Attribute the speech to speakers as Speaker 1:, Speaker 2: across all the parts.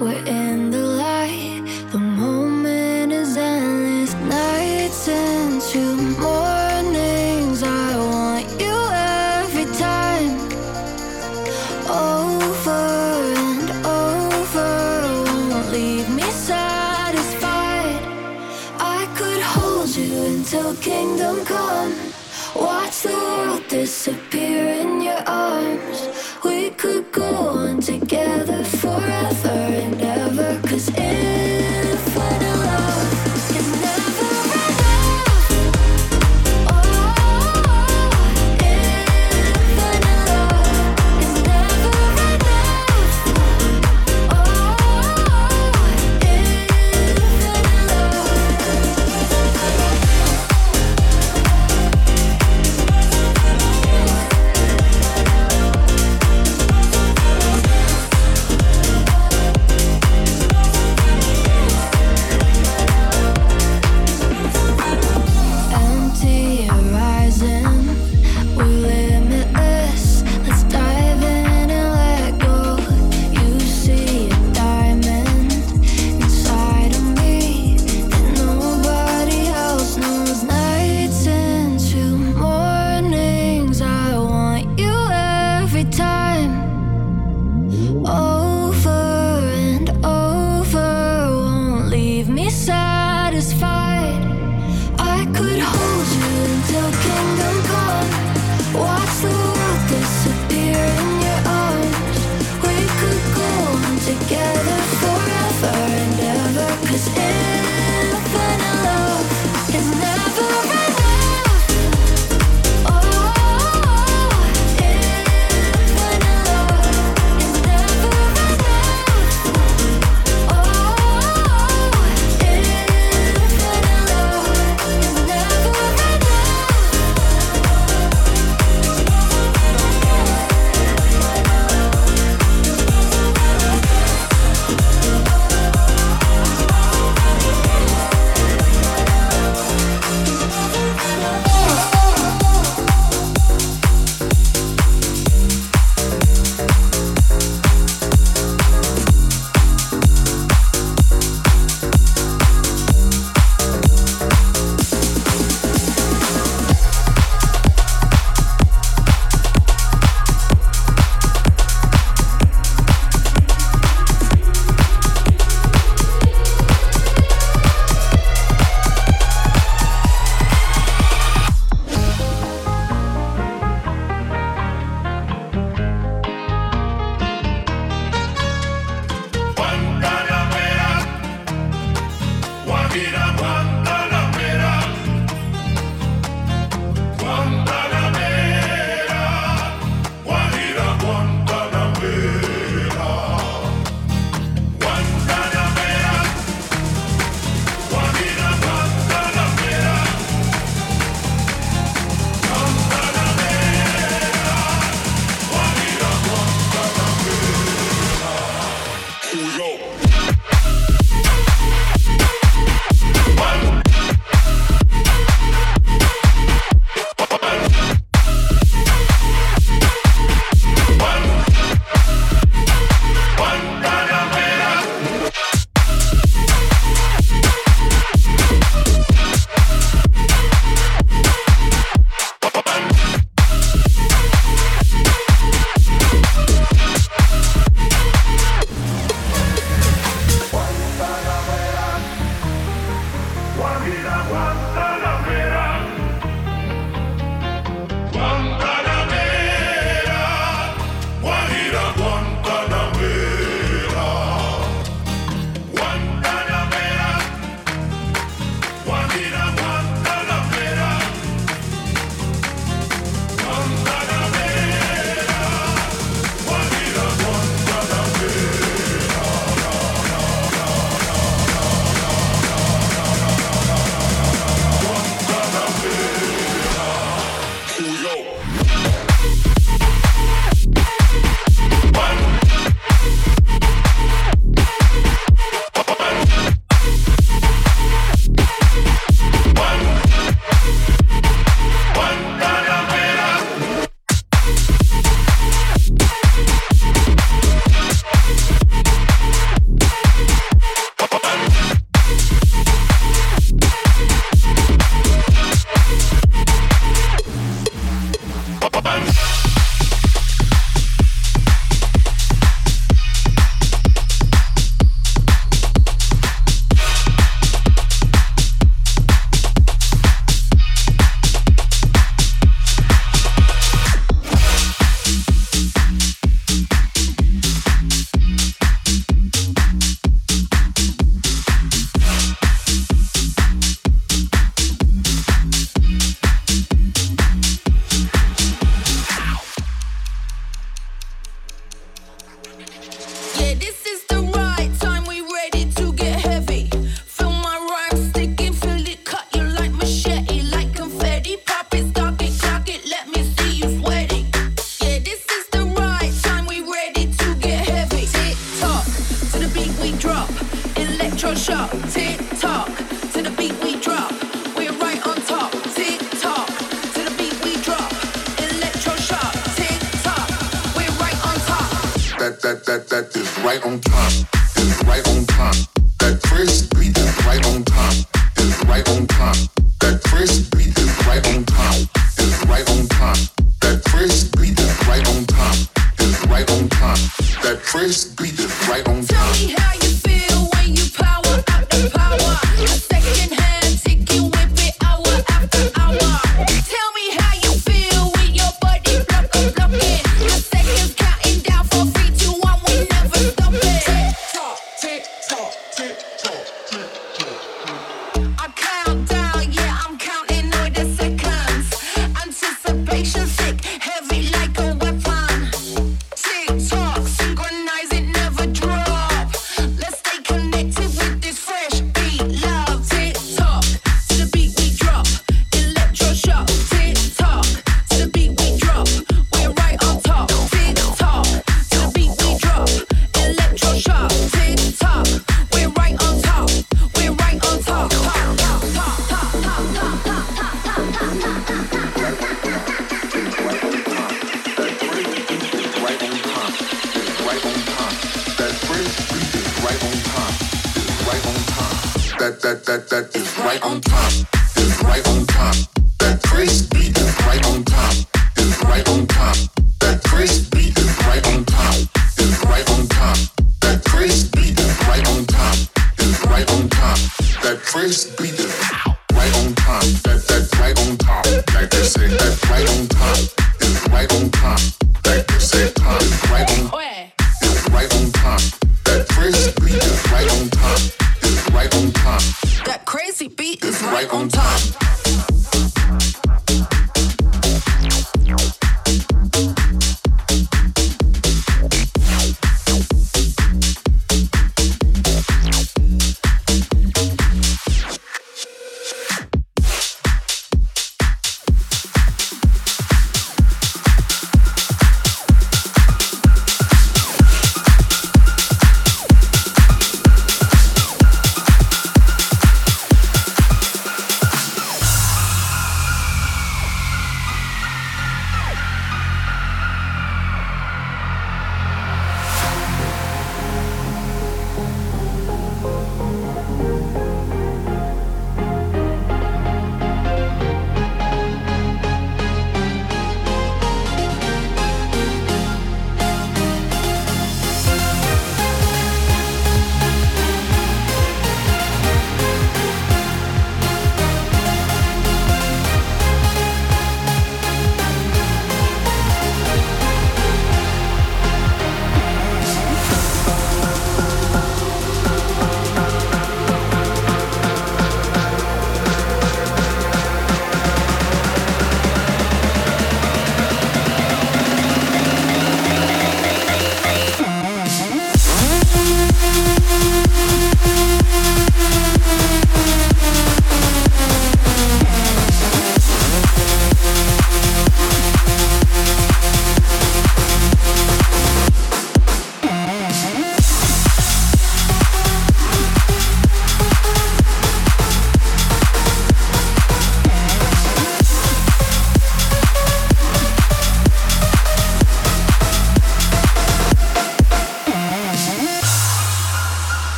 Speaker 1: We're
Speaker 2: in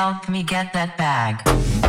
Speaker 2: help me get that bag.